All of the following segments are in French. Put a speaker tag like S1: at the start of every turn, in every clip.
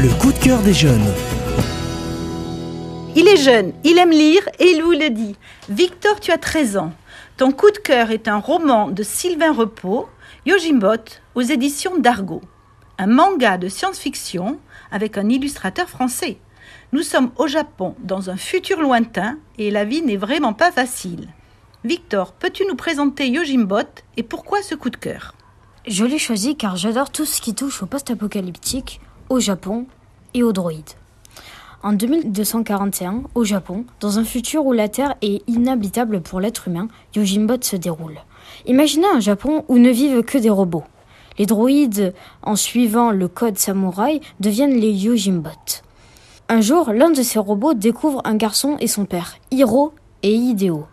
S1: Le coup de cœur des jeunes.
S2: Il est jeune, il aime lire et il vous le dit. Victor, tu as 13 ans. Ton coup de cœur est un roman de Sylvain Repos, Yojimbot, aux éditions d'Argo. Un manga de science-fiction avec un illustrateur français. Nous sommes au Japon, dans un futur lointain, et la vie n'est vraiment pas facile. Victor, peux-tu nous présenter Yojimbot et pourquoi ce coup de cœur?
S3: Je l'ai choisi car j'adore tout ce qui touche au post-apocalyptique, au Japon et aux droïdes. En 2241, au Japon, dans un futur où la Terre est inhabitable pour l'être humain, Yojimbot se déroule. Imaginez un Japon où ne vivent que des robots. Les droïdes, en suivant le code samouraï, deviennent les Yojimbot. Un jour, l'un de ces robots découvre un garçon et son père, Hiro et Hideo.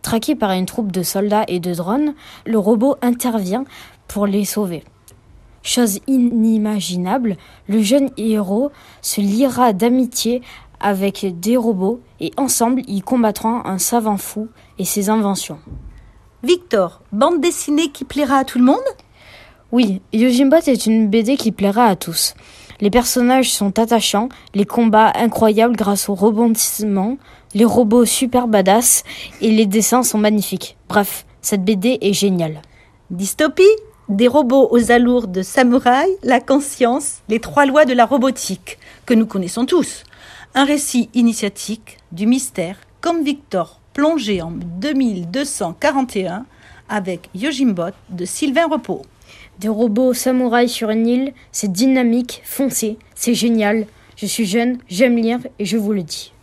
S3: Traqué par une troupe de soldats et de drones, le robot intervient pour les sauver. Chose inimaginable, le jeune héros se liera d'amitié avec des robots et ensemble ils combattront un savant fou et ses inventions.
S2: Victor, bande dessinée qui plaira à tout le monde?
S3: Oui, Yojimbot est une BD qui plaira à tous. Les personnages sont attachants, les combats incroyables grâce aux rebondissements, les robots super badass et les dessins sont magnifiques. Bref, cette BD est géniale.
S2: Dystopie? Des robots aux allures de samouraï, la conscience, les trois lois de la robotique, que nous connaissons tous. Un récit initiatique, du mystère, comme Victor, plongé en 2241 avec Yojimbot de Sylvain Repos.
S3: Des robots samouraïs sur une île, c'est dynamique, foncé, c'est génial. Je suis jeune, j'aime lire et je vous le dis.